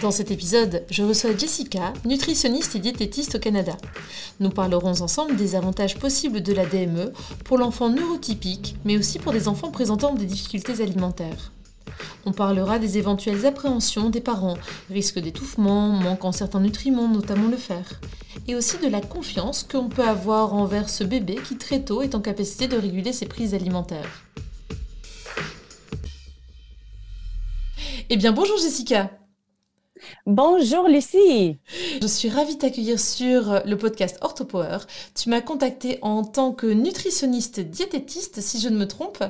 Dans cet épisode, je reçois Jessica, nutritionniste et diététiste au Canada. Nous parlerons ensemble des avantages possibles de la DME pour l'enfant neurotypique, mais aussi pour des enfants présentant des difficultés alimentaires. On parlera des éventuelles appréhensions des parents, risque d'étouffement, manquant certains nutriments, notamment le fer, et aussi de la confiance qu'on peut avoir envers ce bébé qui très tôt est en capacité de réguler ses prises alimentaires. Eh bien bonjour Jessica Bonjour Lucie. Je suis ravie de t'accueillir sur le podcast OrthoPower. Tu m'as contacté en tant que nutritionniste diététiste, si je ne me trompe,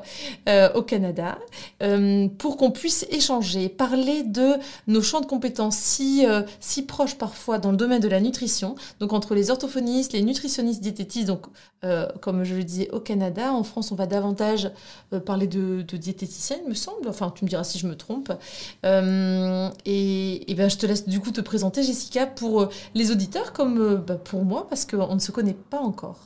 euh, au Canada, euh, pour qu'on puisse échanger, parler de nos champs de compétences si, euh, si proches parfois dans le domaine de la nutrition, donc entre les orthophonistes, les nutritionnistes diététistes, donc comme je le disais au Canada, en France on va davantage parler de, de diététicienne, me semble, enfin tu me diras si je me trompe. Ben, je te laisse du coup te présenter, Jessica, pour euh, les auditeurs comme euh, bah, pour moi, parce qu'on ne se connaît pas encore.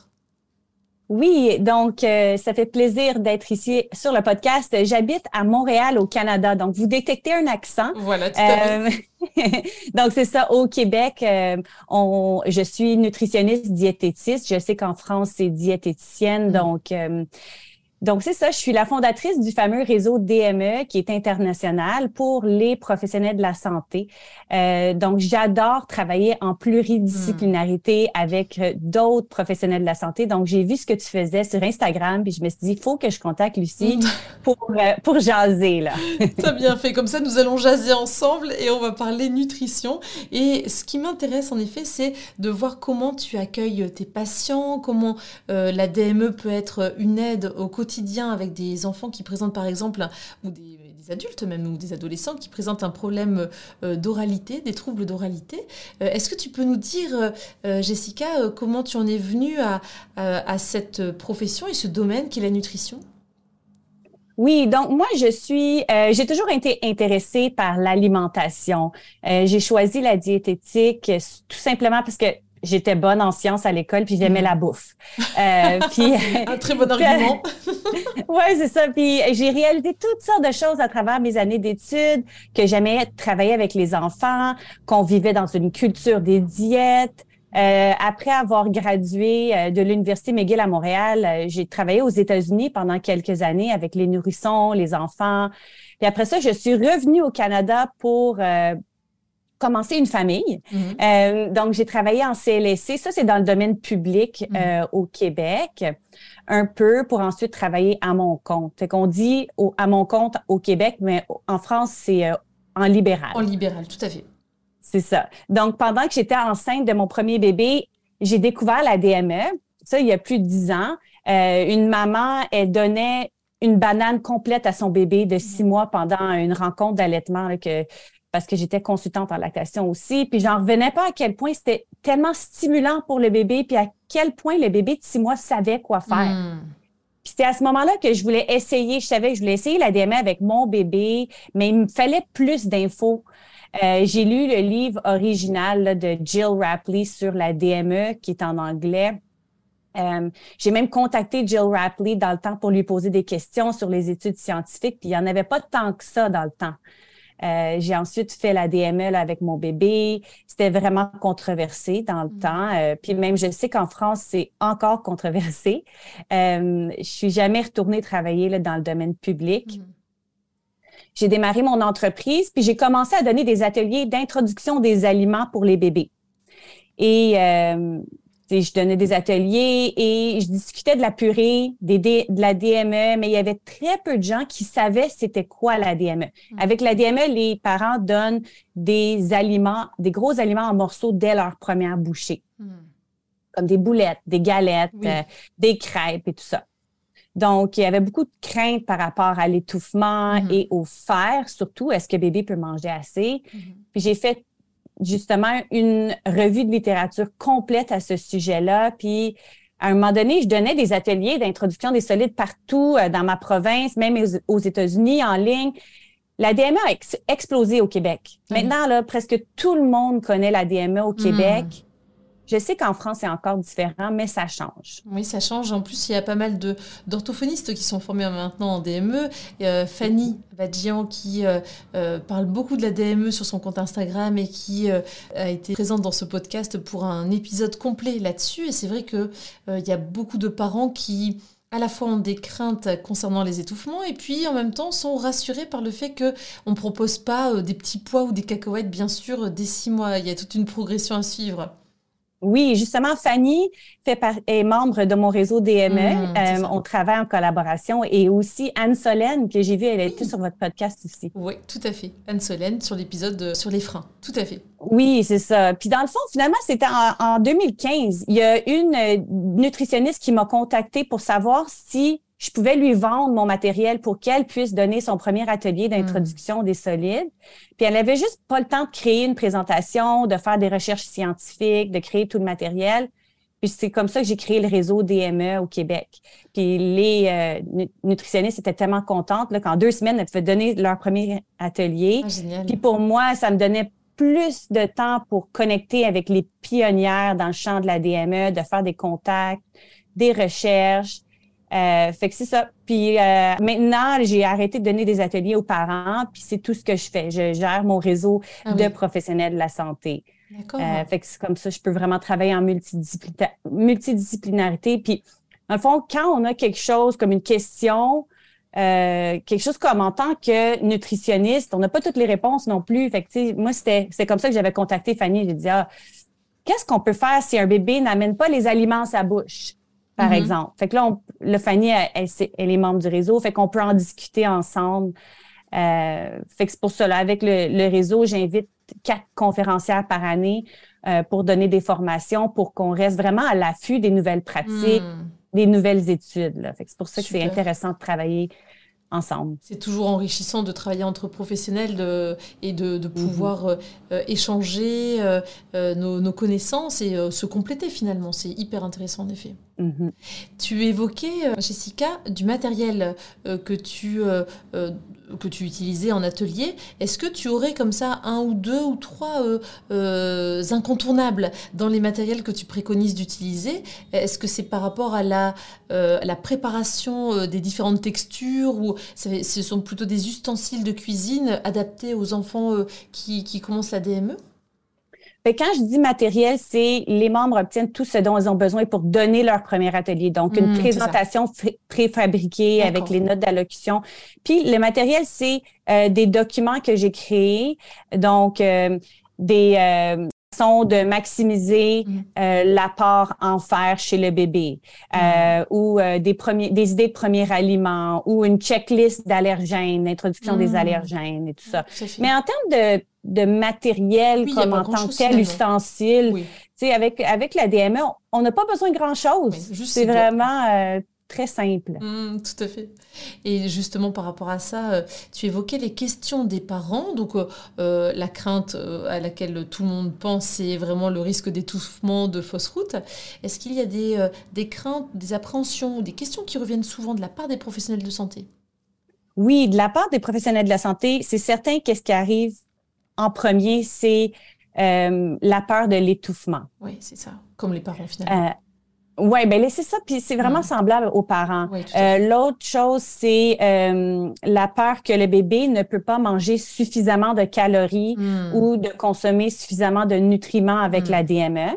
Oui, donc euh, ça fait plaisir d'être ici sur le podcast. J'habite à Montréal, au Canada. Donc, vous détectez un accent. Voilà, tout à donc, c'est ça. Au Québec, on, je suis nutritionniste diététiste. Je sais qu'en France, c'est diététicienne. Mm. Donc, donc, c'est ça, je suis la fondatrice du fameux réseau DME qui est international pour les professionnels de la santé. Euh, donc, j'adore travailler en pluridisciplinarité hmm. avec euh, d'autres professionnels de la santé. Donc, j'ai vu ce que tu faisais sur Instagram, puis je me suis dit, il faut que je contacte Lucie hmm. pour, euh, pour jaser. là. T'as bien fait. Comme ça, nous allons jaser ensemble et on va parler nutrition. Et ce qui m'intéresse, en effet, c'est de voir comment tu accueilles tes patients, comment la DME peut être une aide au quotidien avec des enfants qui présentent par exemple, ou des, adultes même, ou des adolescents qui présentent un problème euh, d'oralité, des troubles d'oralité. Euh, est-ce que tu peux nous dire, euh, Jessica, comment tu en es venue à cette profession et ce domaine qui est la nutrition? Oui, donc moi je suis, j'ai toujours été intéressée par l'alimentation. j'ai choisi la diététique tout simplement parce que j'étais bonne en sciences à l'école, puis j'aimais mm. la bouffe. Euh, puis, Un très bon argument. oui, c'est ça. Puis j'ai réalisé toutes sortes de choses à travers mes années d'études, que j'aimais travailler avec les enfants, qu'on vivait dans une culture des diètes. Euh, après avoir gradué euh, de l'Université McGill à Montréal, j'ai travaillé aux États-Unis pendant quelques années avec les nourrissons, les enfants. Puis après ça, je suis revenue au Canada pour commencé une famille. Mm-hmm. Euh, donc, j'ai travaillé en CLSC. Ça, c'est dans le domaine public mm-hmm. euh, au Québec, un peu pour ensuite travailler à mon compte. Fait qu'on dit à mon compte au Québec, mais en France, c'est euh, en libéral. En libéral, tout à fait. C'est ça. Donc, pendant que j'étais enceinte de mon premier bébé, j'ai découvert la DME. Ça, il y a plus de dix ans. une maman, elle donnait une banane complète à son bébé de six mm-hmm. mois pendant une rencontre d'allaitement que parce que j'étais consultante en lactation aussi. Puis j'en revenais pas à quel point c'était tellement stimulant pour le bébé, puis à quel point le bébé de six mois savait quoi faire. Hmm. Puis c'était à ce moment-là que je voulais essayer, je savais que je voulais essayer la DME avec mon bébé, mais il me fallait plus d'infos. Euh, j'ai lu le livre original de Jill Rapley sur la DME qui est en anglais. Euh, j'ai même contacté Jill Rapley dans le temps pour lui poser des questions sur les études scientifiques, puis il n'y en avait pas tant que ça dans le temps. Euh, j'ai ensuite fait la DME avec mon bébé. C'était vraiment controversé dans le mm. temps. Euh, puis même, je sais qu'en France, c'est encore controversé. Euh, je suis jamais retournée travailler là, dans le domaine public. Mm. J'ai démarré mon entreprise, puis j'ai commencé à donner des ateliers d'introduction des aliments pour les bébés. Et euh, je donnais des ateliers et je discutais de la purée, des, de la DME, mais il y avait très peu de gens qui savaient c'était quoi la DME. Hmm. Avec la DME, les parents donnent des aliments, des gros aliments en morceaux dès leur première bouchée, hmm. comme des boulettes, des galettes, euh, des crêpes et tout ça. Donc, il y avait beaucoup de craintes par rapport à l'étouffement Mhm. et au fer, surtout. Est-ce que bébé peut manger assez? Puis j'ai fait justement une revue de littérature complète à ce sujet-là. Puis à un moment donné, je donnais des ateliers d'introduction des solides partout euh, dans ma province, même aux, États-Unis, en ligne. La DME a ex- explosé au Québec. Mhm. Maintenant, là, presque tout le monde connaît la DME au Mhm. Québec. Je sais qu'en France, c'est encore différent, mais ça change. Oui, ça change. En plus, il y a pas mal de d'orthophonistes qui sont formés maintenant en DME. Fanny Badjian qui euh, euh, parle beaucoup de la DME sur son compte Instagram et qui euh, a été présente dans ce podcast pour un épisode complet là-dessus. Et c'est vrai euh, il y a beaucoup de parents qui à la fois ont des craintes concernant les étouffements et puis en même temps sont rassurés par le fait que on propose pas des petits pois ou des cacahuètes bien sûr dès six mois. Il y a toute une progression à suivre. Oui, justement, Fanny fait par- est membre de mon réseau DME. C'est Euh, on travaille en collaboration et aussi Anne Solène, que j'ai vue, elle été Oui. sur votre podcast aussi. Oui, tout à fait. Anne Solène sur l'épisode de- sur les freins. Tout à fait. Oui, c'est ça. Puis dans le fond, finalement, c'était en, en 2015. Il y a une euh, nutritionniste qui m'a contactée pour savoir si je pouvais lui vendre mon matériel pour qu'elle puisse donner son premier atelier d'introduction des solides. Puis elle avait juste pas le temps de créer une présentation, de faire des recherches scientifiques, de créer tout le matériel. Puis c'est comme ça que j'ai créé le réseau DME au Québec. Puis les euh, nu- nutritionnistes étaient tellement contentes là, qu'en deux semaines, elles pouvaient donner leur premier atelier. Ah. Puis pour moi, ça me donnait plus de temps pour connecter avec les pionnières dans le champ de la DME, de faire des contacts, des recherches. Euh, fait que c'est ça. Puis euh, maintenant, j'ai arrêté de donner des ateliers aux parents, puis c'est tout ce que je fais. Je gère mon réseau Ah de professionnels de la santé. D'accord. Euh, fait que c'est comme ça, je peux vraiment travailler en multidisciplina- multidisciplinarité. Puis, dans le fond, quand on a quelque chose comme une question, euh, quelque chose comme en tant que nutritionniste, on n'a pas toutes les réponses non plus. Fait que, tu sais, moi, c'était c'est comme ça que j'avais contacté Fanny. J'ai dit, ah, qu'est-ce qu'on peut faire si un bébé n'amène pas les aliments à sa bouche, par Mhm. exemple? Fait que là, on, le Fanny, elle, elle, elle est membre du réseau, fait qu'on peut en discuter ensemble. Euh, fait que c'est pour cela, avec le, le réseau, j'invite quatre conférencières par année euh, pour donner des formations, pour qu'on reste vraiment à l'affût des nouvelles pratiques, Hmm. des nouvelles études. Là. Fait que c'est pour ça que c'est intéressant de travailler ensemble. C'est toujours enrichissant de travailler entre professionnels de- et de, de pouvoir euh, euh, échanger euh, euh, nos, nos connaissances et euh, se compléter finalement. C'est hyper intéressant en effet. Mhm. Tu évoquais, euh, Jessica, du matériel euh, que, tu, euh, que tu utilisais en atelier. Est-ce que tu aurais comme ça un ou deux ou trois incontournables dans les matériels que tu préconises d'utiliser? Est-ce que c'est par rapport à la, la préparation des différentes textures ou ce sont plutôt des ustensiles de cuisine adaptés aux enfants qui, qui commencent la? DME Fait quand je dis matériel, c'est les membres obtiennent tout ce dont ils ont besoin pour donner leur premier atelier. Donc, une Mm, ça. présentation préfabriquée avec les notes d'allocution. Puis, le matériel, c'est euh, des documents que j'ai créés. Donc, euh, des euh, de maximiser Mm. euh, l'apport en fer chez le bébé euh, ou euh, des, premiers, des idées de premiers aliments ou une checklist d'allergènes, l'introduction Mm. des allergènes et tout ça. Mais en termes de, de matériel Oui, comme en tant que tel, ustensile, Oui. tu sais, avec, avec la DME, on- n'a pas besoin de grand-chose. C'est vraiment euh, très simple. Mm, tout à fait. Et justement, par rapport à ça, euh, tu évoquais les questions des parents. Donc, euh, euh, la crainte à laquelle tout le monde pense, c'est vraiment le risque d'étouffement, de fausse route. Est-ce qu'il y a des, euh, des craintes, des appréhensions ou des questions qui reviennent souvent de la part des professionnels de santé? Oui, de la part des professionnels de la santé, c'est certain qu'est-ce qui arrive en premier, c'est euh, la peur de l'étouffement. Oui, c'est ça. Comme les parents, finalement. Oui, ben c'est ça, puis c'est vraiment Mm. semblable aux parents. Oui. Euh, L'autre chose, c'est euh, la peur que le bébé ne peut pas manger suffisamment de calories Mm. ou de consommer suffisamment de nutriments avec Mm. la DME.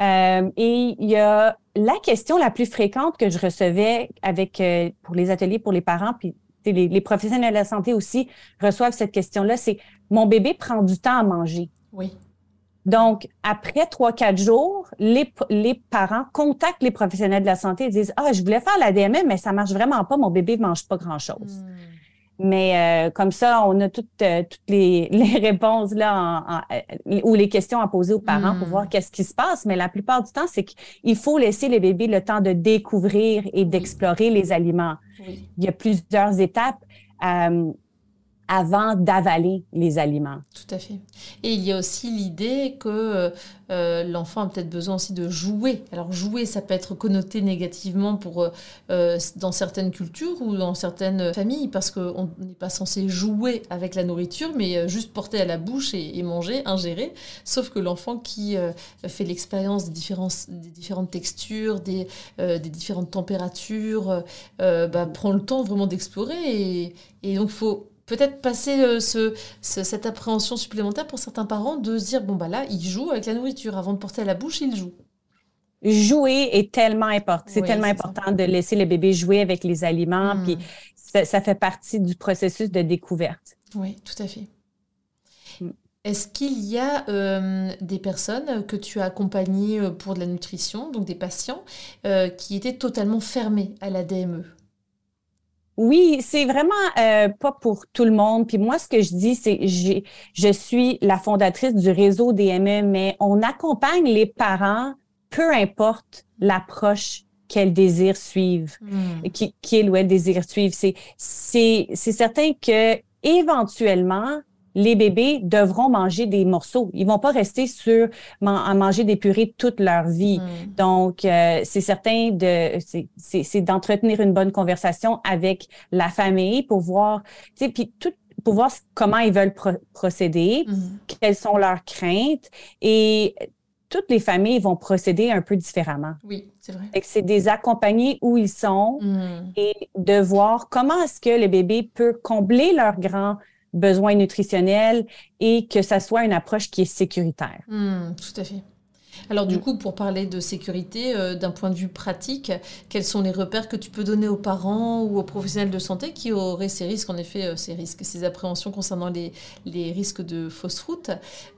Euh, et il y a la question la plus fréquente que je recevais avec euh, pour les ateliers pour les parents, puis les, les professionnels de la santé aussi reçoivent cette question-là, c'est mon bébé prend du temps à manger. Oui. Donc, après trois, quatre jours, les, les parents contactent les professionnels de la santé et disent Ah, je voulais faire la DME, mais ça marche vraiment pas, mon bébé ne mange pas grand-chose. Mm. Mais euh, comme ça, on a toutes, euh, toutes les, les, réponses là euh, ou les questions à poser aux parents pour hmm. voir qu'est-ce qui se passe. Mais la plupart du temps, c'est qu'il faut laisser les bébés le temps de découvrir et d'explorer les aliments. Il y a plusieurs étapes avant d'avaler les aliments. Tout à fait. Et il y a aussi l'idée que euh, l'enfant a peut-être besoin aussi de jouer. Alors jouer, ça peut être connoté négativement pour, euh, dans certaines cultures ou dans certaines familles, parce qu'on n'est pas censé jouer avec la nourriture, mais euh, juste porter à la bouche et, manger, ingérer. Sauf que l'enfant qui fait l'expérience des, différentes textures, des, des différentes températures, bah, prend le temps vraiment d'explorer. Et, et donc il faut peut-être passer euh, ce, cette appréhension supplémentaire pour certains parents de se dire bon bah là il joue avec la nourriture avant de porter à la bouche il joue jouer est tellement important. C'est tellement important de laisser le bébé jouer avec les aliments, puis hmm. ça, fait partie du processus de découverte. Oui, tout à fait. Hmm. Est-ce qu'il y a euh, des personnes que tu as accompagnées euh, pour de la nutrition, donc des patients, qui étaient totalement fermés à la DME oui, c'est vraiment euh, pas pour tout le monde. Puis moi, ce que je dis, c'est j'ai, je suis la fondatrice du réseau DME, mais on accompagne les parents, peu importe l'approche qu'elles désirent suivre, hmm. qu'ils ou elles désirent suivre. C'est certain que éventuellement, les bébés devront manger des morceaux. Ils vont pas rester sur à manger des purées toute leur vie. Mm. Donc, euh, c'est certain de c'est d'entretenir une bonne conversation avec la famille pour voir, tu sais, puis tout pour voir comment ils veulent procéder, mm. quelles sont leurs craintes et toutes les familles vont procéder un peu différemment. Oui, c'est vrai. C'est des accompagnés où ils sont mm. et de voir comment est-ce que le bébé peut combler leurs grands besoins nutritionnels et que ça soit une approche qui est sécuritaire. Hmm, tout à fait. Alors du mm. coup, pour parler de sécurité, euh, d'un point de vue pratique, quels sont les repères que tu peux donner aux parents ou aux professionnels de santé qui auraient ces risques, en effet, euh, ces risques, ces appréhensions concernant les, les risques de fausse route?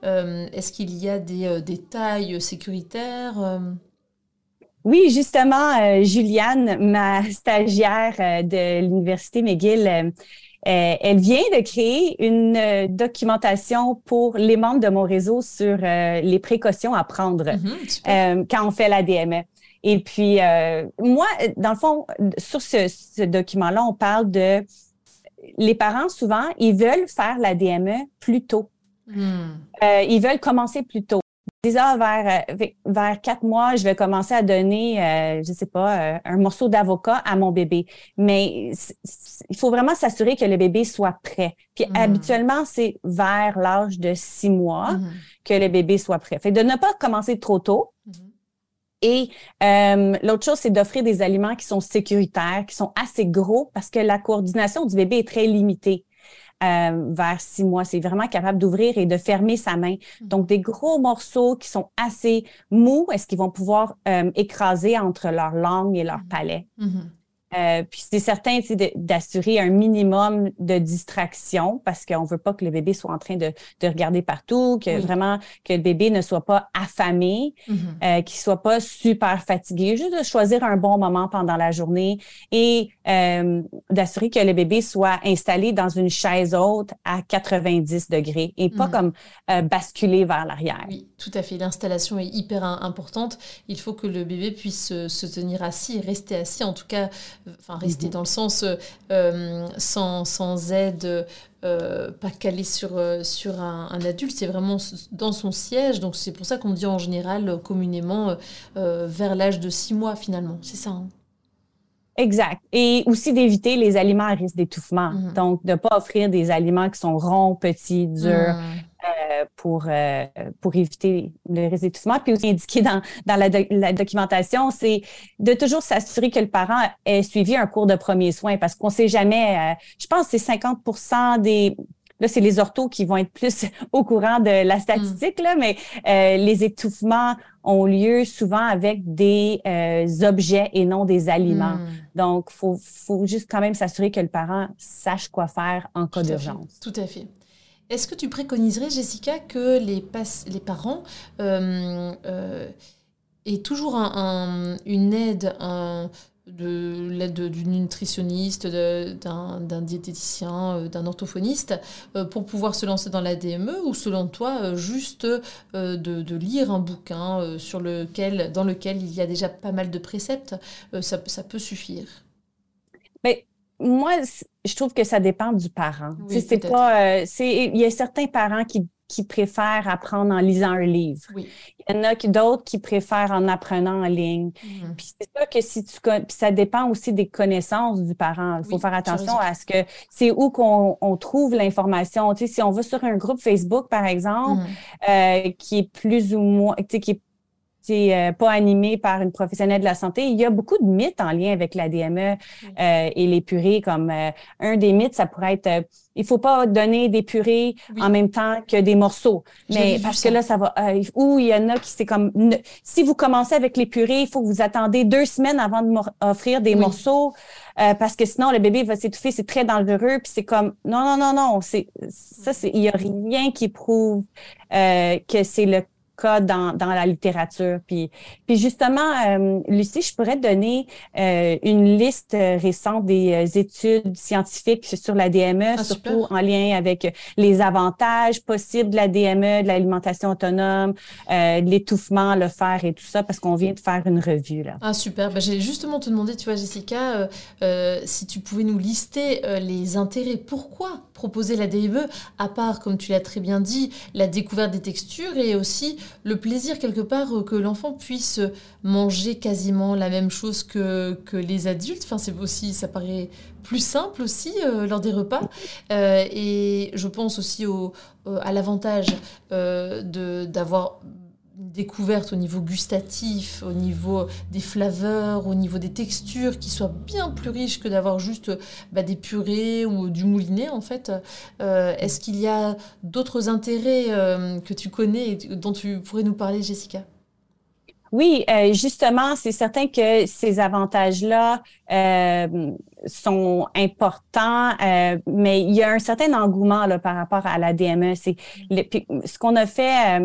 Euh, Est-ce qu'il y a des, des tailles sécuritaires oui, justement, Juliane, ma stagiaire de l'Université McGill, euh, elle vient de créer une euh, documentation pour les membres de mon réseau sur euh, les précautions à prendre mhm, quand on fait la DME. Et puis, moi, dans le fond, sur ce, document-là, on parle de les parents, souvent, ils veulent faire la DME plus tôt. Hmm. ils veulent commencer plus tôt ah, vers, euh, vers quatre mois, je vais commencer à donner, euh, je sais pas, euh, un morceau d'avocat à mon bébé. Mais il faut vraiment s'assurer que le bébé soit prêt. Puis hmm. habituellement, c'est vers l'âge de six mois hmm. que le bébé soit prêt. Fait de ne pas commencer trop tôt. Hmm. Et l'autre chose, c'est d'offrir des aliments qui sont sécuritaires, qui sont assez gros parce que la coordination du bébé est très limitée. Euh, vers six mois. C'est vraiment capable d'ouvrir et de fermer sa main. Mm. Donc, des gros morceaux qui sont assez mous, est-ce qu'ils vont pouvoir euh, écraser entre leur langue et leur mm. palais? Euh, puis c'est certain d'assurer un minimum de distraction parce qu'on veut pas que le bébé soit en train de, de regarder partout, que vraiment que le bébé ne soit pas affamé, mm-hmm. euh, qu'il soit pas super fatigué, juste de choisir un bon moment pendant la journée et euh, d'assurer que le bébé soit installé dans une chaise haute à 90 degrés et pas mm-hmm. comme euh, basculer vers l'arrière. Oui, tout à fait. L'installation est hyper importante. Il faut que le bébé puisse se tenir assis rester assis, en tout cas enfin rester mhm. dans le sens euh, sans, sans, aide, euh, pas calé sur, euh, sur un, adulte, c'est vraiment dans son siège. Donc c'est pour ça qu'on dit en général communément vers l'âge de six mois finalement. C'est ça. Hein. Exact. Et aussi d'éviter les aliments à risque d'étouffement. Mhm. Donc, de ne pas offrir des aliments qui sont ronds, petits, durs, mhm. Euh, pour, euh, pour éviter le résétissement. Puis aussi indiqué dans, dans la, documentation, c'est de toujours s'assurer que le parent ait suivi un cours de premiers soins parce qu'on ne sait jamais, euh, je pense que c'est 50 des Là, c'est les orthos qui vont être plus au courant de la statistique, là, mais les étouffements ont lieu souvent avec des objets et non des aliments. Hmm. Donc, il faut, faut juste quand même s'assurer que le parent sache quoi faire en cas d'urgence. Tout à fait. Est-ce que tu préconiserais, Jessica, que les, parents euh, euh, aient toujours une aide, de l'aide d'une nutritionniste, d'un diététicien, euh, d'un orthophoniste, pour pouvoir se lancer dans la DME ou selon toi, juste de, lire un bouquin dans lequel il y a déjà pas mal de préceptes, ça, peut suffire? Moi, je trouve que ça dépend du parent. c'est pas, il y a certains parents qui qui préfèrent apprendre en lisant un livre. Il y en a d'autres qui préfèrent en apprenant en ligne. Mm-hmm. Puis c'est ça que si tu puis ça dépend aussi des connaissances du parent. Il faut faire attention à ce que c'est où qu'on on trouve l'information. Tu sais, si on va sur un groupe Facebook, par exemple, mm-hmm. euh, qui est plus ou moins, tu sais, qui est euh, pas animé par une professionnelle de la santé. Il y a beaucoup de mythes en lien avec la DME euh, et les purées. Comme euh, un des mythes, ça pourrait être, euh, il faut pas donner des purées en même temps que des morceaux. Mais parce que là, ça va. ou il y en a qui c'est comme, si vous commencez avec les purées, il faut que vous attendez deux semaines avant de offrir des morceaux. parce que sinon le bébé va s'étouffer, c'est très dangereux. Puis c'est comme non non non non, c'est ça c'est il y a rien qui prouve que c'est le cas dans, dans la littérature. Puis, puis justement, euh, Lucie, je pourrais te donner euh, une liste récente des euh, études scientifiques sur la DME, ah, surtout en lien avec les avantages possibles de la DME, de l'alimentation autonome, euh, de l'étouffement, le fer et tout ça, parce qu'on vient de faire une revue. Là. Ah, super. Ben, J'ai justement te demander, tu vois, Jessica, si tu pouvais nous lister les intérêts. Pourquoi proposer la DME, à part, comme tu l'as très bien dit, la découverte des textures et aussi le plaisir quelque part euh, que l'enfant puisse manger quasiment la même chose que, que les adultes. Enfin, c'est aussi, ça paraît plus simple aussi euh, lors des repas. Euh, et je pense aussi au, à l'avantage d'avoir découverte au niveau gustatif, au niveau des flaveurs, au niveau des textures, qui soit bien plus riche que d'avoir juste bah, des purées ou du moulinet en fait. Euh, est-ce qu'il y a d'autres intérêts euh, que tu connais et dont tu pourrais nous parler, Jessica? Oui, euh, justement, c'est certain que ces avantages-là euh, sont importants, euh, mais il y a un certain engouement là, par rapport à la DME. C'est ce qu'on a fait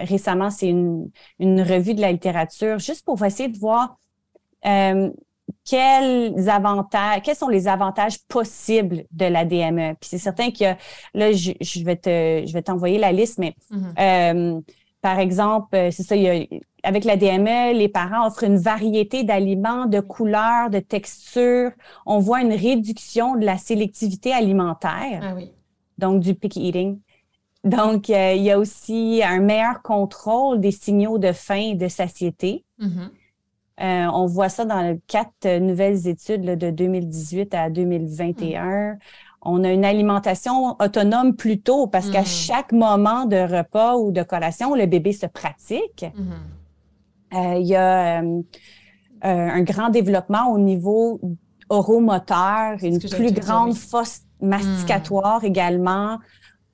récemment, c'est une, une, revue de la littérature, juste pour essayer de voir quels avantages, quels sont les avantages possibles de la DME. Puis c'est certain que là, je, je vais te, je vais t'envoyer la liste, mais mm-hmm. par exemple, c'est ça, il y a avec la DME, les parents offrent une variété d'aliments, de couleurs, de textures. On voit une réduction de la sélectivité alimentaire. Ah oui. Donc, du picky eating. Donc, euh, il y a aussi un meilleur contrôle des signaux de faim et de satiété. Mm-hmm. Euh, on voit ça dans quatre nouvelles études de 2018 à 2021. Mm. On a une alimentation autonome plus tôt parce qu'à mm. chaque moment de repas ou de collation, le bébé se pratique. Mm-hmm. Euh, il y a euh, euh, un grand développement au niveau oromoteur, une plus grande fosse masticatoire hmm. également,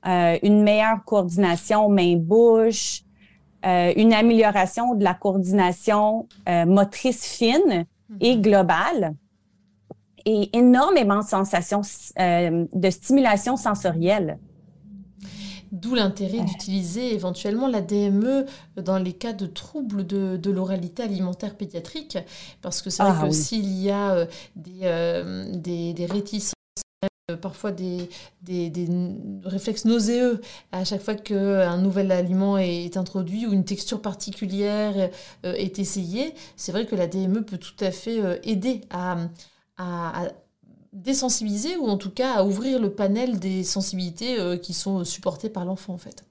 une meilleure coordination main-bouche, une amélioration de la coordination motrice fine et hmm. globale et énormément de sensations de stimulation sensorielle. D'où l'intérêt d'utiliser éventuellement la DME dans les cas de troubles de, l'oralité alimentaire pédiatrique, parce que c'est vrai ah que s'il y a euh, euh, des, des, réticences, euh, parfois des, des, réflexes nauséeux à chaque fois qu'un nouvel aliment est introduit ou une texture particulière est essayée, c'est vrai que la DME peut tout à fait aider à, à désensibiliser ou en tout cas à ouvrir le panel des sensibilités euh, qui sont supportées par l'enfant en fait.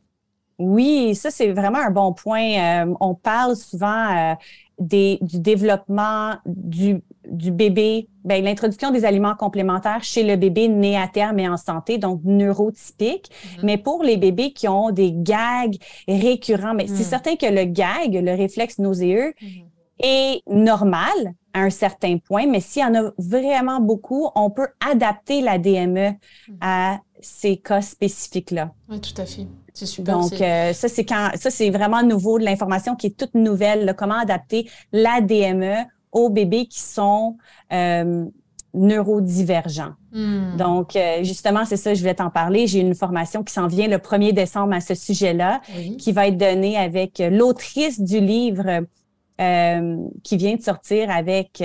Oui, ça c'est vraiment un bon point. Euh, on parle souvent euh, des, du développement du, du bébé, ben, l'introduction des aliments complémentaires chez le bébé né à terme et en santé, donc neurotypique. Mm-hmm. Mais pour les bébés qui ont des gags récurrents, mais c'est mm. certain que le gag, le réflexe nauséeux, mm-hmm. est normal, à un certain point, mais s'il y en a vraiment beaucoup, on peut adapter la DME mm. à ces cas spécifiques-là. Oui, tout à fait. C'est super. Donc, euh, ça, c'est quand ça, c'est vraiment nouveau de l'information qui est toute nouvelle. comment adapter la DME aux bébés qui sont euh, neurodivergents. Mm. Donc, euh, justement, c'est ça, je voulais t'en parler. J'ai une formation qui s'en vient le 1er décembre à ce sujet-là, qui va être donnée avec l'autrice du livre qui vient de sortir avec,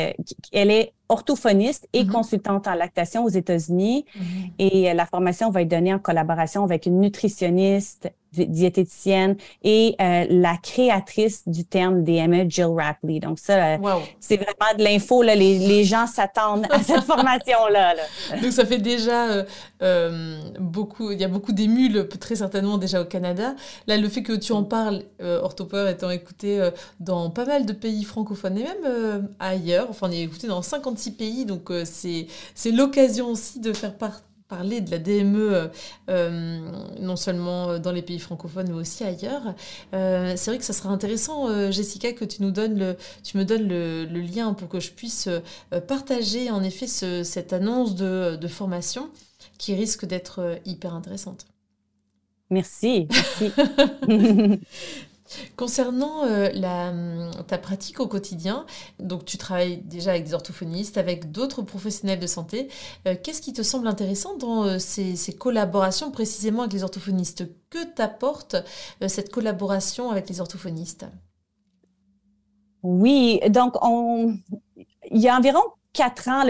elle est orthophoniste et mm-hmm. consultante en lactation aux États-Unis. Mm-hmm. Et la formation va être donnée en collaboration avec une nutritionniste, diététicienne et euh, la créatrice du terme DME, Jill Rapley. Donc ça, euh, c'est vraiment de l'info. Les, les gens s'attendent à cette formation-là. Donc ça fait déjà euh, beaucoup, il y a beaucoup d'émules, très certainement déjà au Canada. Là, le fait que tu en parles, Orthopeur étant écouté dans pas mal de pays francophones et même ailleurs, enfin on est écouté dans 56 pays, donc c'est l'occasion aussi de faire partie parler de la DME euh, euh, non seulement dans les pays francophones mais aussi ailleurs. Euh, c'est vrai que ça sera intéressant, Jessica, que tu nous donnes le, tu me donnes le, lien pour que je puisse partager en effet cette annonce de, de formation qui risque d'être hyper intéressante. Merci. merci. Concernant euh, hum, ta pratique au quotidien, donc tu travailles déjà avec des orthophonistes, avec d'autres professionnels de santé. Euh, qu'est-ce qui te semble intéressant dans euh, ces, collaborations précisément avec les orthophonistes? Que t'apporte cette collaboration avec les orthophonistes? Oui, donc on... il y a environ quatre ans,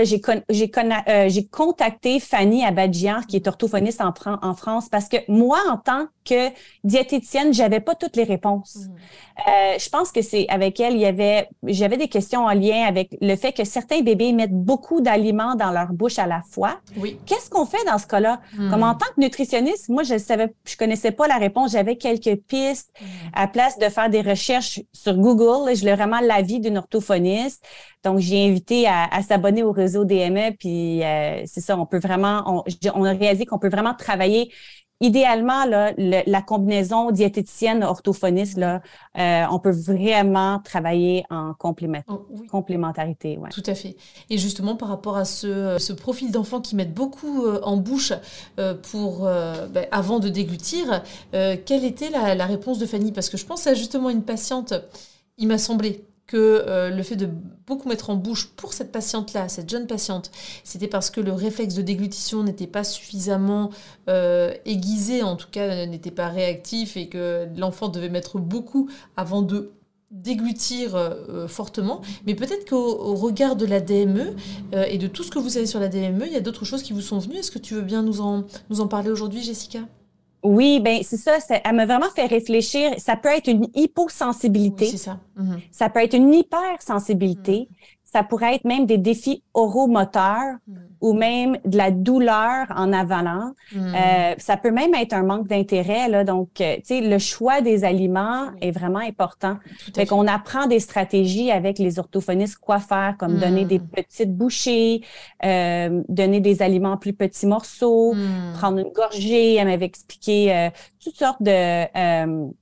j'ai contacté Fanny Abadjian, qui est orthophoniste en, en France, parce que moi, en tant que diététicienne, j'avais pas toutes les réponses. Mhm. Euh, je pense que c'est avec elle, il y avait, j'avais des questions en lien avec le fait que certains bébés mettent beaucoup d'aliments dans leur bouche à la fois. Oui. Qu'est-ce qu'on fait dans ce cas-là? Mhm. Comme en tant que nutritionniste, moi, je savais, je connaissais pas la réponse. J'avais quelques pistes mhm. à place de faire des recherches sur Google. Je voulais vraiment l'avis d'une orthophoniste. Donc, j'ai invité à, s'abonner au réseau DME. Puis, euh, c'est ça, on peut vraiment, on, on a réalisé qu'on peut vraiment travailler idéalement, là, la combinaison diététicienne orthophoniste, là, euh, on peut vraiment travailler en oh, complémentarité. Tout à fait. Et justement, par rapport à ce, profil d'enfants qui mettent beaucoup euh, en bouche euh, pour, ben, avant de déglutir, quelle était la, la, réponse de Fanny? Parce que je pense à justement une patiente, il m'a semblé, que euh, le fait de beaucoup mettre en bouche pour cette patiente-là, cette jeune patiente, c'était parce que le réflexe de déglutition n'était pas suffisamment euh, aiguisé, en tout cas n'était pas réactif et que l'enfant devait mettre beaucoup avant de déglutir euh, fortement, mais peut-être qu'au regard de la DME et de tout ce que vous savez sur la DME, il y a d'autres choses qui vous sont venues. Est-ce que tu veux bien nous en, nous en parler aujourd'hui, Jessica? Oui, ben c'est ça. Elle m'a vraiment fait réfléchir. Ça peut être une hyposensibilité. c'est ça. Mhm. Ça peut être une hypersensibilité. Mhm. Ça pourrait être même des défis oromoteurs mm. ou même de la douleur en avalant. Mm. Euh, ça peut même être un manque d'intérêt. Là, donc, euh, tu sais, le choix des aliments est vraiment important. Fait qu'on apprend des stratégies avec les orthophonistes, quoi faire, comme donner des mm. petites bouchées, euh, donner des aliments en plus petits morceaux, prendre une gorgée. Elle m'avait expliqué toutes sortes de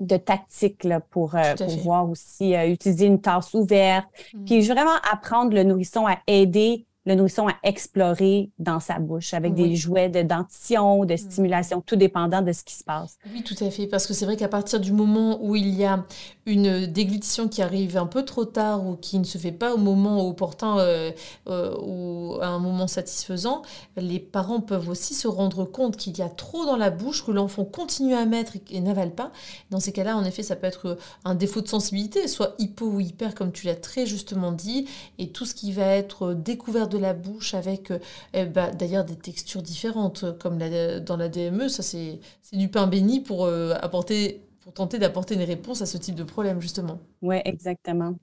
de tactique là, pour, euh, pouvoir aussi euh, utiliser une tasse ouverte. Mm. Puis vraiment apprendre le nourrisson à aider le nourrisson à explorer dans sa bouche avec des jouets de dentition, de mm. stimulation, tout dépendant de ce qui se passe. Oui, tout à fait, parce que c'est vrai qu'à partir du moment où il y a une déglutition qui arrive un peu trop tard ou qui ne se fait pas au moment opportun euh, euh, ou à un moment satisfaisant, les parents peuvent aussi se rendre compte qu'il y a trop dans la bouche, que l'enfant continue à mettre et, n'avale pas. Dans ces cas-là, en effet, ça peut être un défaut de sensibilité, soit hypo ou hyper, comme tu l'as très justement dit, et tout ce qui va être découvert de la bouche avec euh, eh ben, d'ailleurs des textures différentes, comme dans la DME, ça c'est du pain béni pour apporter pour tenter d'apporter une réponse à ce type de problème, justement. Oui, exactement.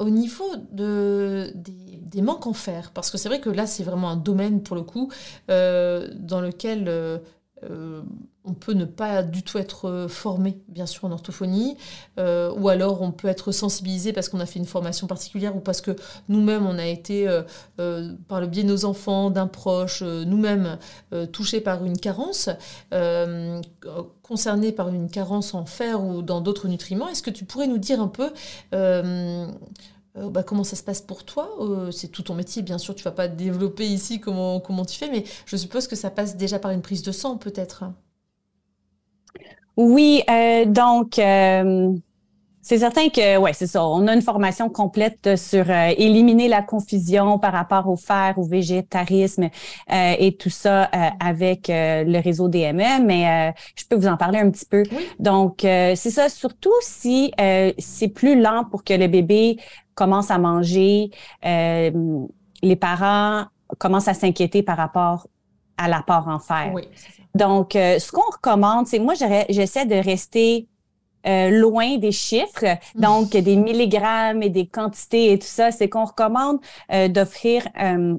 Au niveau de, des, manques en fer, parce que c'est vrai que là, c'est vraiment un domaine, pour le coup, euh, dans lequel on peut ne pas du tout être euh, formé, bien sûr, en orthophonie, euh, ou alors on peut être sensibilisé parce qu'on a fait une formation particulière ou parce que nous-mêmes, on a été, euh, par le biais de nos enfants, d'un proche, nous-mêmes, touchés par une carence, concernés par une carence en fer ou dans d'autres nutriments. Est-ce que tu pourrais nous dire un peu bah, comment ça se passe pour toi? C'est tout ton métier, bien sûr, tu vas pas développer ici comment, comment tu fais, mais je suppose que ça passe déjà par une prise de sang, peut-être. Oui, euh, donc, euh, C'est certain que, ouais, c'est ça. On a une formation complète sur euh, éliminer la confusion par rapport au fer, au végétarisme euh, et tout ça euh, avec le réseau DME, mais je peux vous en parler un petit peu. Donc, c'est ça, surtout si c'est plus lent pour que le bébé commence à manger, les parents commencent à s'inquiéter par rapport à l'apport en fer. Oui, Donc, ce qu'on recommande, c'est moi, j'essaie de rester euh, loin des chiffres, donc des milligrammes et des quantités et tout ça, c'est qu'on recommande euh, d'offrir euh,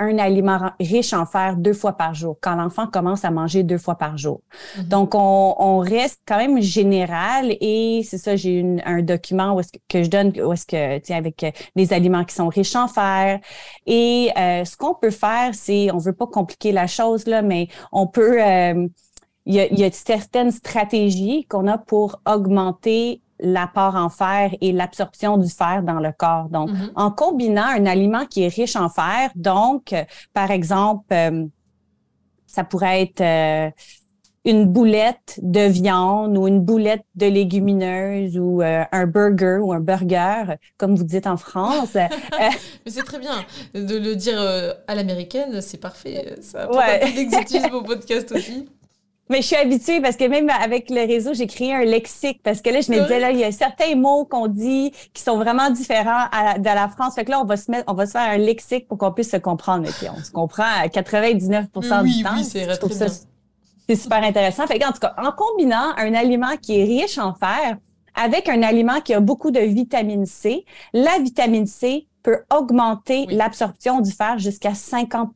un aliment riche en fer deux fois par jour, quand l'enfant commence à manger deux fois par jour. Mm-hmm. Donc, on, on, reste quand même général et c'est ça, j'ai un document où est-ce que, je donne, où est-ce que, tiens, avec les aliments qui sont riches en fer. Et ce qu'on peut faire, c'est, on veut pas compliquer la chose, là, mais on peut il y, a, certaines stratégies qu'on a pour augmenter l'apport en fer et l'absorption du fer dans le corps. Donc, mm-hmm. en combinant un aliment qui est riche en fer, donc, euh, par exemple, euh, ça pourrait être euh, une boulette de viande ou une boulette de légumineuse ou un burger ou un burger, comme vous dites en France. Mais c'est très bien de le dire à l'américaine, c'est parfait. Ça ouais. d'exotisme au podcast aussi. Mais je suis habituée parce que même avec le réseau, j'ai créé un lexique parce que là, je me disais, là, il y a certains mots qu'on dit qui sont vraiment différents à, de la France. Fait que là, on va se mettre, on va se faire un lexique pour qu'on puisse se comprendre. Et puis, on se comprend à 99% du temps. Oui, c'est C'est super intéressant. Fait que, en tout cas, en combinant un aliment qui est riche en fer avec un aliment qui a beaucoup de vitamine C, la vitamine C peut augmenter l'absorption du fer jusqu'à 50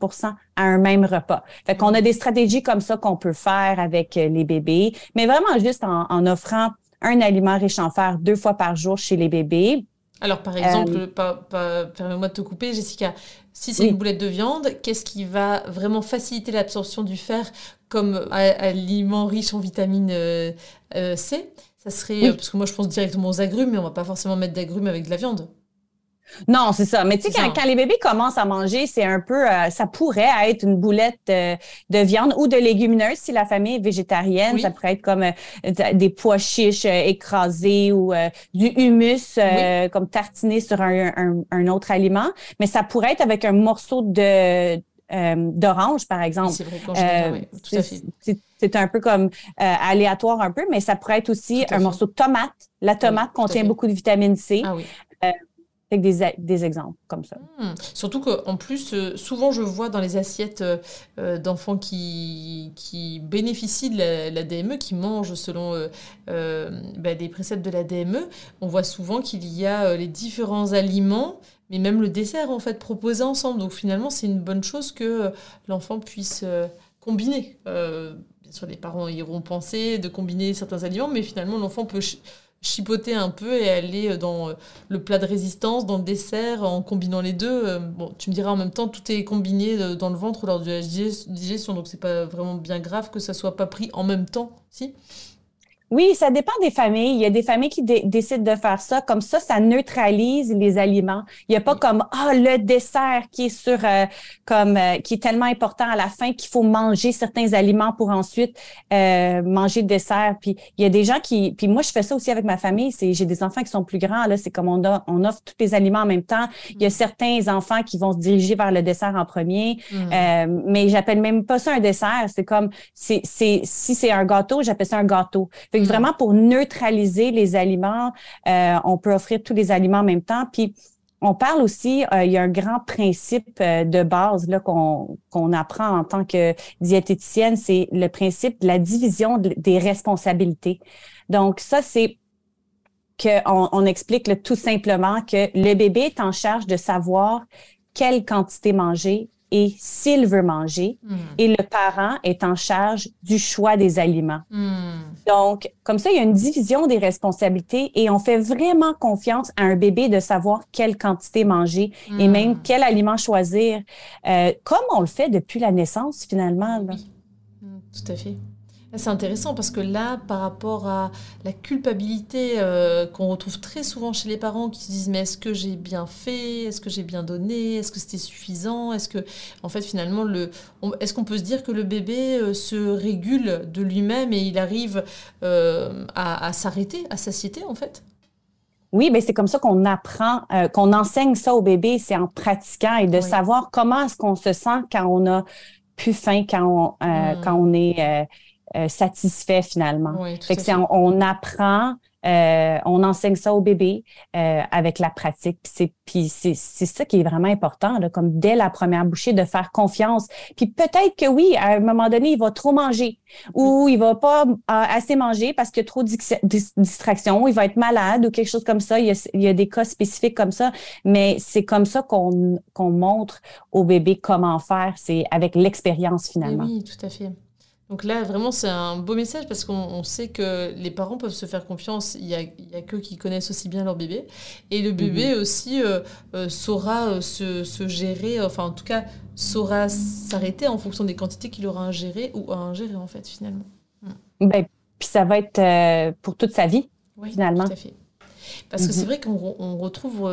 à un même repas. Fait qu'on a des stratégies comme ça qu'on peut faire avec euh, les bébés, mais vraiment juste en, offrant un aliment riche en fer deux fois par jour chez les bébés. Alors, par exemple, euh, permets-moi de te couper, Jessica. Si c'est une boulette de viande, qu'est-ce qui va vraiment faciliter l'absorption du fer comme aliment riche en vitamine euh, C? Ça serait, parce que moi je pense directement aux agrumes, mais on va pas forcément mettre d'agrumes avec de la viande. Non, c'est ça. Mais tu sais, quand, les bébés commencent à manger, c'est un peu, euh, ça pourrait être une boulette de, viande ou de légumineuses si la famille est végétarienne. Ça pourrait être comme euh, des pois chiches euh, écrasés ou du humus comme tartiné sur un, autre aliment. Mais ça pourrait être avec un morceau de d'orange, par exemple. C'est vrai, oui, tout à fait. C'est un peu comme aléatoire un peu, mais ça pourrait être aussi un morceau de tomate. La tomate contient beaucoup de vitamine C. Ah oui des, exemples comme ça. Hmm. Surtout qu'en plus, euh, souvent je vois dans les assiettes euh, euh, d'enfants qui, qui bénéficient de la, DME, qui mangent selon bah, des préceptes de la DME, on voit souvent qu'il y a les différents aliments, mais même le dessert en fait proposé ensemble. Donc finalement, c'est une bonne chose que l'enfant puisse combiner. bien sûr, les parents iront penser de combiner certains aliments, mais finalement, l'enfant peut chipoter un peu et aller euh, dans euh, le plat de résistance, dans le dessert, en combinant les deux. Euh, bon, tu me diras en même temps, tout est combiné dans le ventre lors de la digestion, donc c'est pas vraiment bien grave que ça soit pas pris en même temps, si oui, ça dépend des familles. Il y a des familles qui décident de faire ça. Comme ça, ça neutralise les aliments. Il n'y a pas comme ah le dessert qui est sur euh, comme euh, qui est tellement important à la fin qu'il faut manger certains aliments pour ensuite euh, manger le dessert. Puis il y a des gens qui puis moi je fais ça aussi avec ma famille. C'est j'ai des enfants qui sont plus grands là. C'est comme on, a, on offre tous les aliments en même temps. Il y a mm. certains enfants qui vont se diriger vers le dessert en premier. Mm. mais j'appelle même pas ça un dessert. C'est comme c'est c'est si c'est un gâteau, j'appelle ça un gâteau vraiment pour neutraliser les aliments, euh, on peut offrir tous les aliments en même temps. Puis on parle aussi, euh, il y a un grand principe euh, de base là qu'on qu'on apprend en tant que diététicienne, c'est le principe de la division des responsabilités. Donc ça, c'est qu'on on explique tout simplement que le bébé est en charge de savoir quelle quantité manger et s'il veut manger, hmm. et le parent est en charge du choix des aliments. Hmm. Donc, comme ça, il y a une division des responsabilités et on fait vraiment confiance à un bébé de savoir quelle quantité manger et même hmm. quel aliment choisir, euh, comme on le fait depuis la naissance finalement. tout à fait. C'est intéressant parce que là, par rapport à la culpabilité euh, qu'on retrouve très souvent chez les parents qui se disent mais est-ce que j'ai bien fait? Est-ce que j'ai bien donné? Est-ce que c'était suffisant? Est-ce que, en fait, finalement, le, est-ce qu'on peut se dire que le bébé euh, se régule de lui-même et il arrive euh, à, s'arrêter, à satiété, en fait? Oui, mais c'est comme ça qu'on apprend, qu'on enseigne ça au bébé, c'est en pratiquant et de savoir comment est-ce qu'on se sent quand on a plus faim, quand on, hmm. quand on est euh, satisfait finalement. fait que on, on, apprend, euh, on enseigne ça au bébé euh, avec la pratique. Puis c'est ça qui est vraiment important, là, comme dès la première bouchée, de faire confiance. Puis peut-être que oui, à un moment donné, il va trop manger ou il va pas assez manger parce qu'il y a trop de distractions, il va être malade ou quelque chose comme ça. Il y a, il y a des cas spécifiques comme ça, mais c'est comme ça qu'on qu'on montre au bébé comment faire. C'est avec l'expérience finalement. oui, tout à fait. Donc là, vraiment, c'est un beau message parce qu'on sait que les parents peuvent se faire confiance. Il n'y a, a qu'eux qui connaissent aussi bien leur bébé. Et le bébé mhm. aussi euh, euh, saura euh, se, gérer, enfin en tout cas, saura s'arrêter en fonction des quantités qu'il aura ingérées ou à ingérer en fait, finalement. Mm. Ben, puis ça va être pour toute sa vie, oui, finalement. Tout à fait. Parce que c'est mhm. vrai qu'on retrouve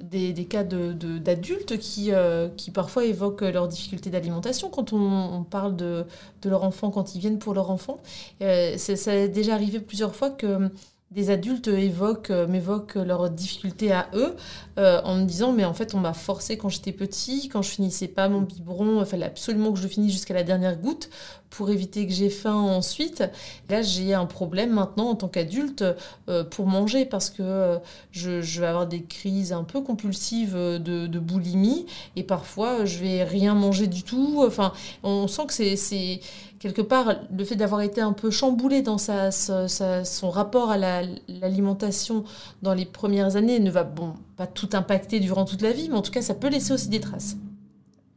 des, cas d'adultes qui, euh, qui parfois évoquent leurs difficultés d'alimentation quand on, parle de, leur enfant, quand ils viennent pour leur enfant. Euh, ça est déjà arrivé plusieurs fois que des adultes évoquent, m'évoquent leurs difficultés à eux en me disant mais en fait on m'a forcé quand j'étais petit, quand je finissais pas mon biberon, il fallait absolument que je le finisse jusqu'à la dernière goutte pour éviter que j'ai faim ensuite. Là, j'ai un problème maintenant en tant qu'adulte euh, pour manger parce que euh, je, vais avoir des crises un peu compulsives de, boulimie et parfois je vais rien manger du tout. Enfin, on sent que c'est quelque part le fait d'avoir été un peu chamboulé dans sa, son rapport à l'alimentation dans les premières années ne va bon pas tout impacter durant toute la vie, mais en tout cas ça peut laisser aussi des traces.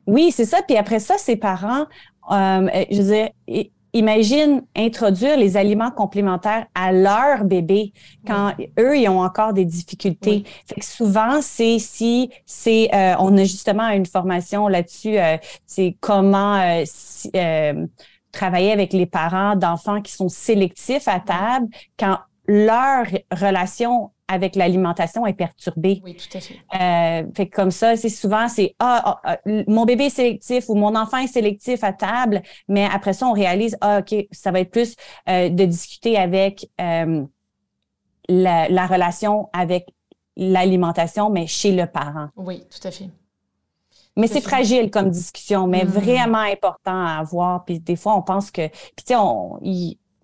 Oui, c'est ça. Puis après ça, ses parents euh, je veux dire, imagine introduire les aliments complémentaires à leur bébé quand eux ils ont encore des difficultés. Fait que souvent c'est si c'est euh, on a justement une formation là-dessus euh, c'est comment travailler avec les parents d'enfants qui sont sélectifs à table quand leur relation avec l'alimentation est perturbée. Oui, tout à fait. Euh, fait comme ça, c'est souvent c'est ah, ah, ah, mon bébé est sélectif ou mon enfant est sélectif à table, mais après ça on réalise ah ok ça va être plus euh, de discuter avec euh, la, la, relation avec l'alimentation, mais chez le parent. Oui, tout à fait. Mais c'est fragile comme discussion, mais mm. vraiment important à avoir. Puis des fois, on pense que, puis tu sais, on,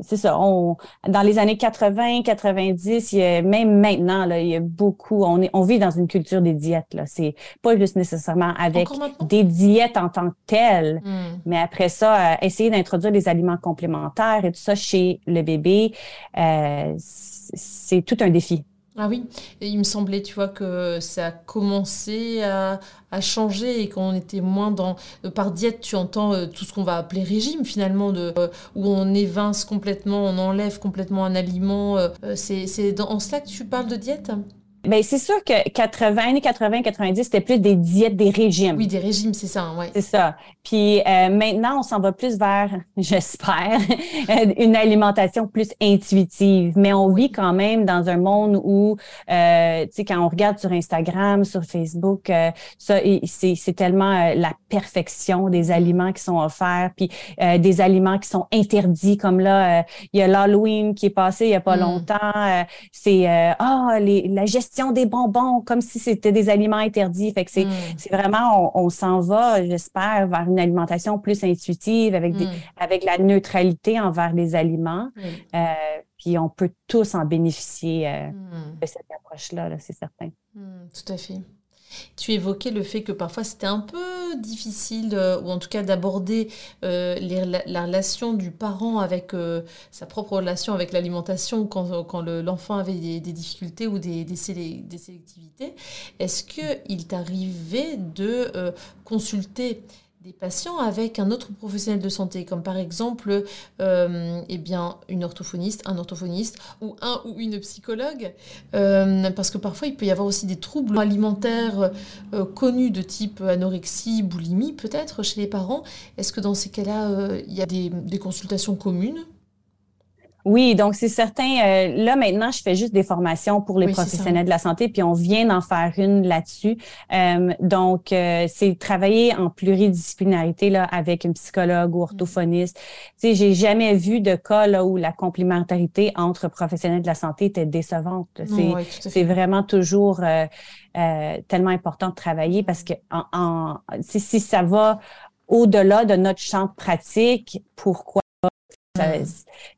c'est ça. On, dans les années 80, 90, il y a, même maintenant, là, il y a beaucoup. On, est, on vit dans une culture des diètes. Là. C'est pas juste nécessairement avec des diètes en tant que telles, hmm. mais après ça, euh, essayer d'introduire des aliments complémentaires et tout ça chez le bébé, euh, c'est tout un défi. Ah oui, il me semblait, tu vois, que ça a commencé à, changer et qu'on était moins dans... Euh, par diète, tu entends euh, tout ce qu'on va appeler régime, finalement, de, euh, où on évince complètement, on enlève complètement un aliment. c'est en cela que tu parles de diète? Bien, c'est sûr que 80, années 80, 90, c'était plus des diètes, des régimes. Oui, des régimes, c'est ça, ouais. C'est ça. Puis euh, maintenant, on s'en va plus vers, j'espère, une alimentation plus intuitive. Mais on vit quand même dans un monde où, euh, tu sais, quand on regarde sur Instagram, sur Facebook, euh, ça, c'est tellement la perfection des aliments qui sont offerts, puis des aliments qui sont interdits, comme là, il y a l'Halloween qui est passé il y a pas mm. longtemps. c'est ah, les la gestion des bonbons comme si c'était des aliments interdits. Fait que c'est, hmm. vraiment, on, s'en va, j'espère, vers une alimentation plus intuitive avec, des, hmm. avec la neutralité envers les aliments. Euh, puis on peut tous en bénéficier euh, hmm. de cette approche-là, c'est certain. tout à fait. Tu évoquais le fait que parfois c'était un peu difficile, ou en tout cas d'aborder euh, la, relation du parent avec euh, sa propre relation avec l'alimentation quand, l'enfant avait des, difficultés ou des, des, sélectivités. Est-ce qu'il t'arrivait de euh, consulter patients avec un autre professionnel de santé, comme par exemple euh, eh bien, une orthophoniste, un orthophoniste ou un ou une psychologue, euh, parce que parfois il peut y avoir aussi des troubles alimentaires euh, connus de type anorexie, boulimie peut-être chez les parents. Est-ce que dans ces cas-là, il y a des consultations communes? Oui, donc c'est certain. Euh, là, maintenant, je fais juste des formations pour les professionnels de la santé, puis on vient d'en faire une là-dessus. Euh, donc, euh, c'est travailler en pluridisciplinarité là, avec un psychologue ou orthophoniste. Tu sais, j'ai jamais vu de cas là, où la complémentarité entre professionnels de la santé était décevante. C'est vraiment toujours tellement important de travailler parce que en, si, si ça va au-delà de notre champ de pratique, pourquoi.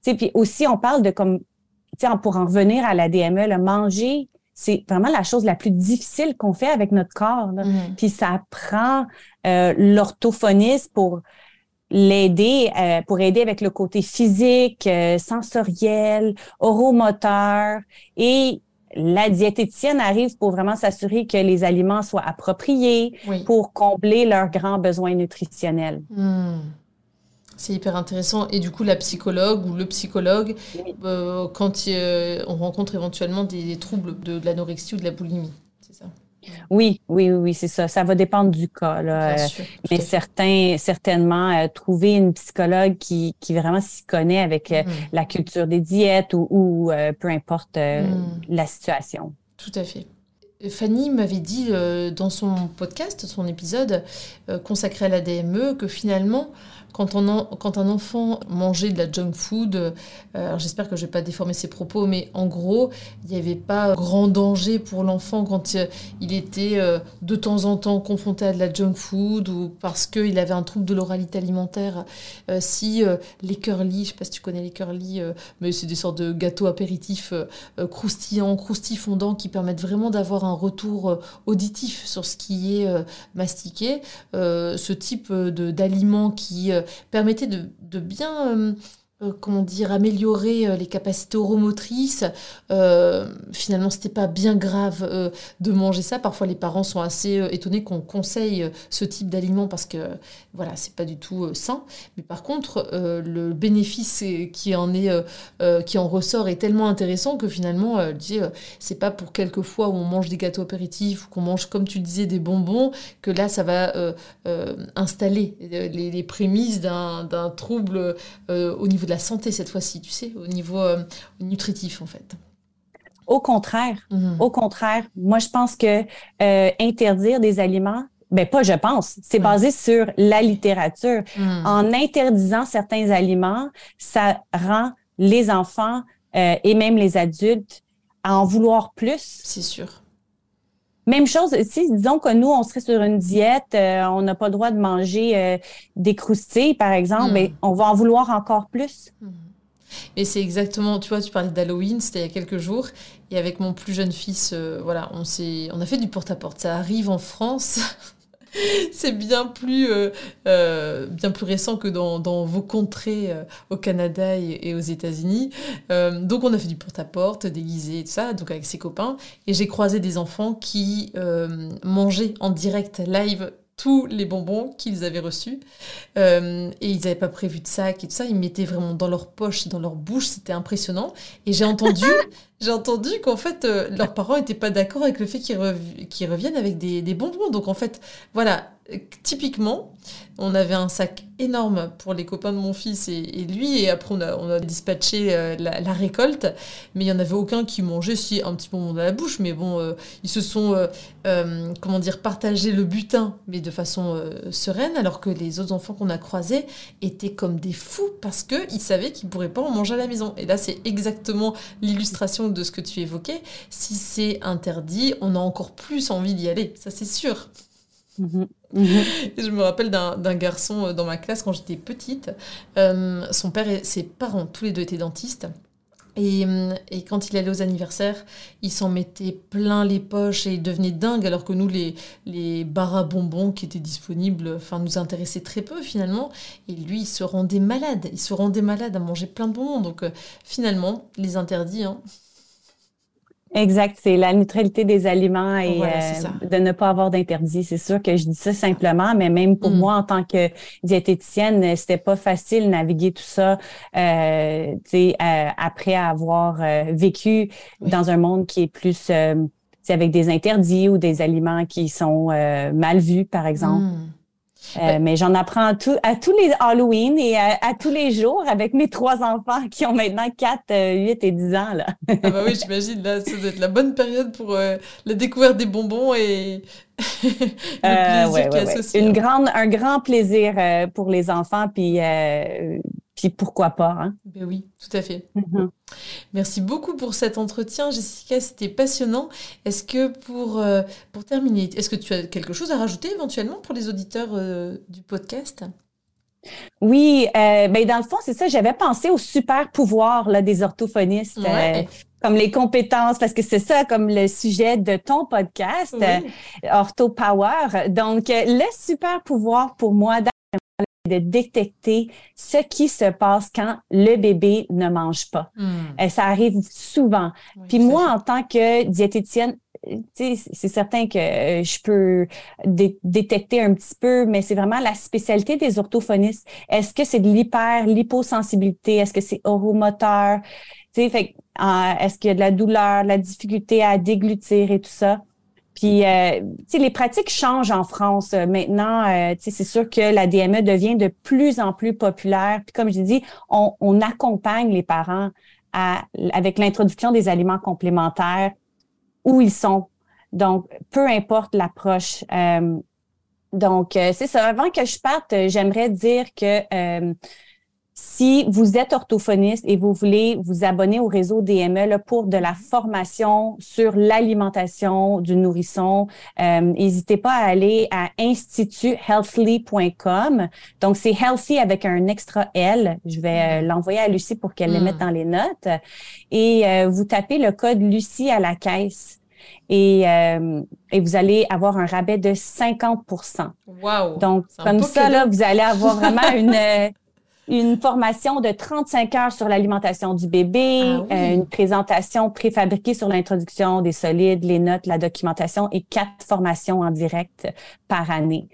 Puis aussi, on parle de comme, pour en revenir à la DME, le manger, c'est vraiment la chose la plus difficile qu'on fait avec notre corps. Mm. Puis ça prend euh, l'orthophoniste pour l'aider, euh, pour aider avec le côté physique, euh, sensoriel, oromoteur. Et la diététicienne arrive pour vraiment s'assurer que les aliments soient appropriés pour combler leurs grands besoins nutritionnels. Mm. C'est hyper intéressant. Et du coup, la psychologue ou le psychologue, euh, quand euh, on rencontre éventuellement des, troubles de, l'anorexie ou de la boulimie, c'est ça? Oui, oui, oui, c'est ça. Ça va dépendre du cas. Là. Mais certains, certainement, trouver une psychologue qui, qui vraiment s'y connaît avec euh, mm. la culture des diètes ou, peu importe mm. la situation. Tout à fait. Fanny m'avait dit dans son podcast, son épisode consacré à la DME, que finalement, quand, un enfant mangeait de la junk food, euh, j'espère que je vais pas déformer ses propos, mais en gros, il n'y avait pas grand danger pour l'enfant quand euh, il était euh, de temps en temps confronté à de la junk food ou parce qu'il avait un trouble de l'oralité alimentaire. si les curly, je sais pas si tu connais les curly, mais c'est des sortes de gâteaux apéritifs croustillants, croustifondants qui permettent vraiment d'avoir un retour auditif sur ce qui est mastiqué. ce type d'aliments qui permettait de, bien euh, euh, comment dire, améliorer euh, les capacités oromotrices. Euh, finalement, c'était pas bien grave de manger ça. Parfois, les parents sont assez étonnés qu'on conseille ce type d'aliment parce que voilà, c'est pas du tout sain. Mais par contre, le bénéfice qui en est, qui en ressort est tellement intéressant que finalement, c'est pas pour quelques fois où on mange des gâteaux apéritifs ou qu'on mange, comme tu disais, des bonbons que là, ça va installer les, les prémices d'un trouble au niveau de la santé cette fois-ci, tu sais, au niveau euh, nutritif en fait. Au contraire, mhm. au contraire, moi je pense que euh, interdire des aliments, ben pas je pense, c'est basé sur la littérature. Mhm. En interdisant certains aliments, ça rend les enfants euh, et même les adultes à en vouloir plus. C'est sûr. Même chose, si disons que nous, on serait sur une diète, euh, on n'a pas le droit de manger euh, des croustilles, par exemple, mais hmm. on va en vouloir encore plus. Hmm. Mais c'est exactement, tu vois, tu parlais d'Halloween, c'était il y a quelques jours, et avec mon plus jeune fils, euh, voilà, on, on a fait du porte-à-porte. Ça arrive en France. c'est bien plus euh, euh, bien plus récent que dans, vos contrées euh, au Canada et, aux États-Unis. donc on a fait du porte-à-porte, déguisé et tout ça, donc avec ses copains. Et j'ai croisé des enfants qui mangeaient en direct live tous les bonbons qu'ils avaient reçus. et ils n'avaient pas prévu de sac et tout ça. Ils mettaient vraiment dans leur poche, dans leur bouche. C'était impressionnant. Et j'ai entendu j'ai entendu qu'en fait, euh, leurs parents n'étaient pas d'accord avec le fait qu'ils, reviennent avec des, des, bonbons. Donc en fait, voilà, typiquement, on avait un sac énorme pour les copains de mon fils et, lui, et après on a, dispatché euh, la, récolte, mais il n'y en avait aucun qui mangeait si un petit bonbon dans la bouche, mais bon, euh, ils se sont, euh, comment dire, partagé le butin, mais de façon sereine, alors que les autres enfants qu'on a croisés étaient comme des fous parce qu'ils savaient qu'ils ne pourraient pas en manger à la maison. Et là, c'est exactement l'illustration de ce que tu évoquais. Si c'est interdit, on a encore plus envie d'y aller, ça c'est sûr. Mhm. Je me rappelle d'un garçon euh, dans ma classe quand j'étais petite. Euh, son père et ses parents, tous les deux étaient dentistes. Et, euh, et, quand il allait aux anniversaires, il s'en mettait plein les poches et il devenait dingue, alors que nous, les, les bars à bonbons qui étaient disponibles, enfin, nous intéressaient très peu finalement. Et lui, il se rendait malade. Il se rendait malade à manger plein de bonbons. Donc finalement, les interdits, hein, Exact, c'est la neutralité des aliments et euh, de ne pas avoir d'interdit. C'est sûr que je dis ça simplement, mais même pour mm. moi en tant que diététicienne, c'était pas facile naviguer tout ça. Euh, euh, après avoir euh, vécu dans un monde qui est plus avec des interdits ou des aliments qui sont mal vus, par exemple. Mm. Euh, mais j'en apprends à, tous les Halloween et à, tous les jours avec mes trois enfants qui ont maintenant 4, 8 euh, et 10 ans. Là. ah bah oui, j'imagine, là, ça doit être la bonne période pour euh, la découverte des bonbons et le plaisir est associé. Une grande, un grand plaisir pour les enfants, puis puis pourquoi pas. Hein? Ben oui, tout à fait. Mm-hmm. Merci beaucoup pour cet entretien, Jessica. C'était passionnant. Est-ce que pour, euh, pour terminer, est-ce que tu as quelque chose à rajouter éventuellement pour les auditeurs euh, du podcast? Oui, euh, ben dans le fond, c'est ça. J'avais pensé au super pouvoir là, des orthophonistes. comme les compétences, parce que c'est ça comme le sujet de ton podcast, Ortho Power. Donc, le super pouvoir pour moi de détecter ce qui se passe quand le bébé ne mange pas. Hmm. Euh, ça arrive souvent. Puis moi, en tant que diététicienne, c'est certain que euh, je peux détecter un petit peu, mais c'est vraiment la spécialité des orthophonistes. Est-ce que c'est de l'hyper, l'hyposensibilité? Est-ce que c'est oromoteur? Euh, est-ce qu'il y a de la douleur, de la difficulté à déglutir et tout ça? Puis, euh, les pratiques changent en France. Euh, maintenant, euh, c'est sûr que la DME devient de plus en plus populaire. Puis, comme je dis, on, on accompagne les parents à, avec l'introduction des aliments complémentaires où ils sont. Donc, peu importe l'approche. Euh, donc, c'est ça. Avant que je parte, j'aimerais dire que si vous êtes orthophoniste et vous voulez vous abonner au réseau DME pour de la formation sur l'alimentation du nourrisson, euh, n'hésitez pas à aller à instituthealthly.com. Donc, c'est healthy avec un extra L. Je vais euh, l'envoyer à Lucie pour qu'elle le mette hmm. dans les notes. Et euh, vous tapez le code Lucie à la caisse. Et, et, vous allez avoir un rabais de 50% Wow! Donc, comme ça, là, vous allez avoir vraiment une, une formation de 35 heures sur l'alimentation du bébé, ah euh, une présentation préfabriquée sur l'introduction des solides, les notes, la documentation et quatre formations en direct par année.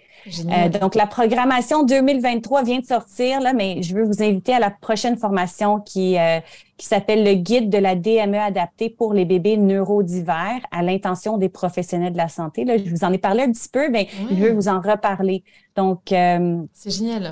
Euh, donc, la programmation 2023 vient de sortir, là, mais je veux vous inviter à la prochaine formation qui, euh, qui s'appelle le guide de la DME adaptée pour les bébés neurodivers à l'intention des professionnels de la santé. Là, je vous en ai parlé un petit peu, mais je veux vous en reparler. Donc, c'est génial.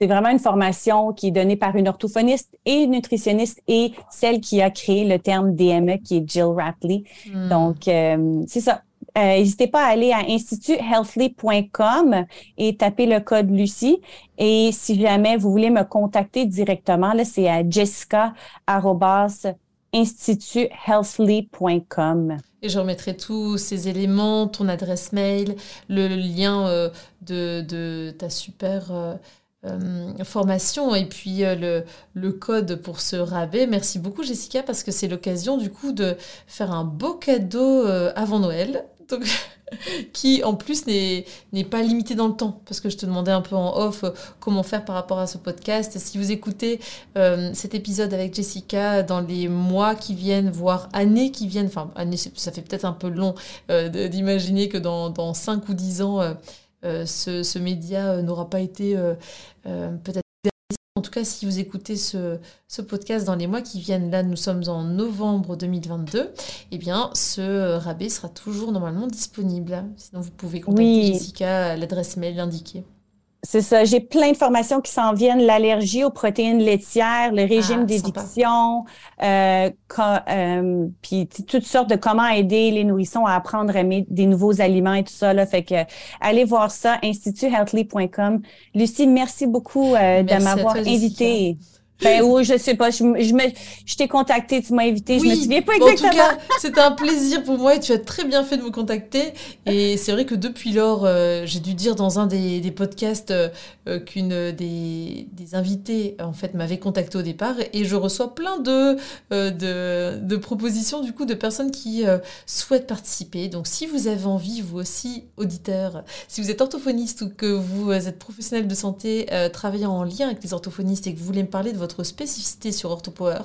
C'est vraiment une formation qui est donnée par une orthophoniste et une nutritionniste et celle qui a créé le terme DME, qui est Jill Rapley. Hmm. Donc, euh, c'est ça. Euh, n'hésitez pas à aller à instituthealthly.com et taper le code Lucie. Et si jamais vous voulez me contacter directement, là, c'est à jessica.instituthealthly.com. Et je remettrai tous ces éléments, ton adresse mail, le, lien euh, de, de, ta super euh, formation et puis euh, le, le, code pour ce rabais. Merci beaucoup Jessica parce que c'est l'occasion du coup de faire un beau cadeau euh, avant Noël. Donc, qui en plus n'est pas limité dans le temps parce que je te demandais un peu en off comment faire par rapport à ce podcast. Si vous écoutez cet épisode avec Jessica dans les mois qui viennent, voire années qui viennent, enfin années ça fait peut-être un peu long d'imaginer que dans, dans 5 ou 10 ans euh, ce, média euh, n'aura pas été euh, peut-être en tout cas, si vous écoutez ce, podcast dans les mois qui viennent, là nous sommes en novembre 2022, eh bien ce rabais sera toujours normalement disponible. Sinon vous pouvez contacter Jessica à l'adresse mail indiquée. C'est ça. J'ai plein de formations qui s'en viennent. L'allergie aux protéines laitières, le régime ah, d'éviction, euh, euh, puis toutes sortes de comment aider les nourrissons à apprendre à aimer des nouveaux aliments et tout ça. Là. Fait que allez voir ça, instituthealthly.com. Lucie, merci beaucoup euh, de m'avoir invité. Ben oui, je sais pas. Je, je, me, je t'ai contacté, tu m'as invité, je me souviens pas exactement. En tout cas, c'était un plaisir pour moi et tu as très bien fait de me contacter. Et c'est vrai que depuis lors, euh, j'ai dû dire dans un des, des podcasts euh, euh, qu'une des, des invités en fait m'avait contacté au départ et je reçois plein de, de, de, propositions du coup de personnes qui souhaitent participer. Donc si vous avez envie, vous aussi, auditeurs, si vous êtes orthophoniste ou que vous êtes professionnel de santé travaillant en lien avec les orthophonistes et que vous voulez me parler de votre spécificité sur OrthoPower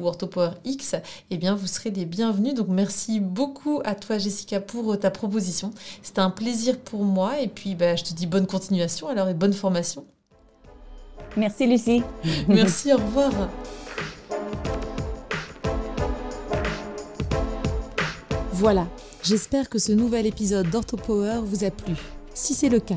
ou OrthoPower X, eh bien, vous serez les bienvenus. Donc, merci beaucoup à toi, Jessica, pour euh, ta proposition. C'était un plaisir pour moi. Et puis, bah, je te dis bonne continuation alors et bonne formation. Merci, Lucie. merci, au revoir. Voilà, j'espère que ce nouvel épisode d'OrthoPower vous a plu. Si c'est le cas,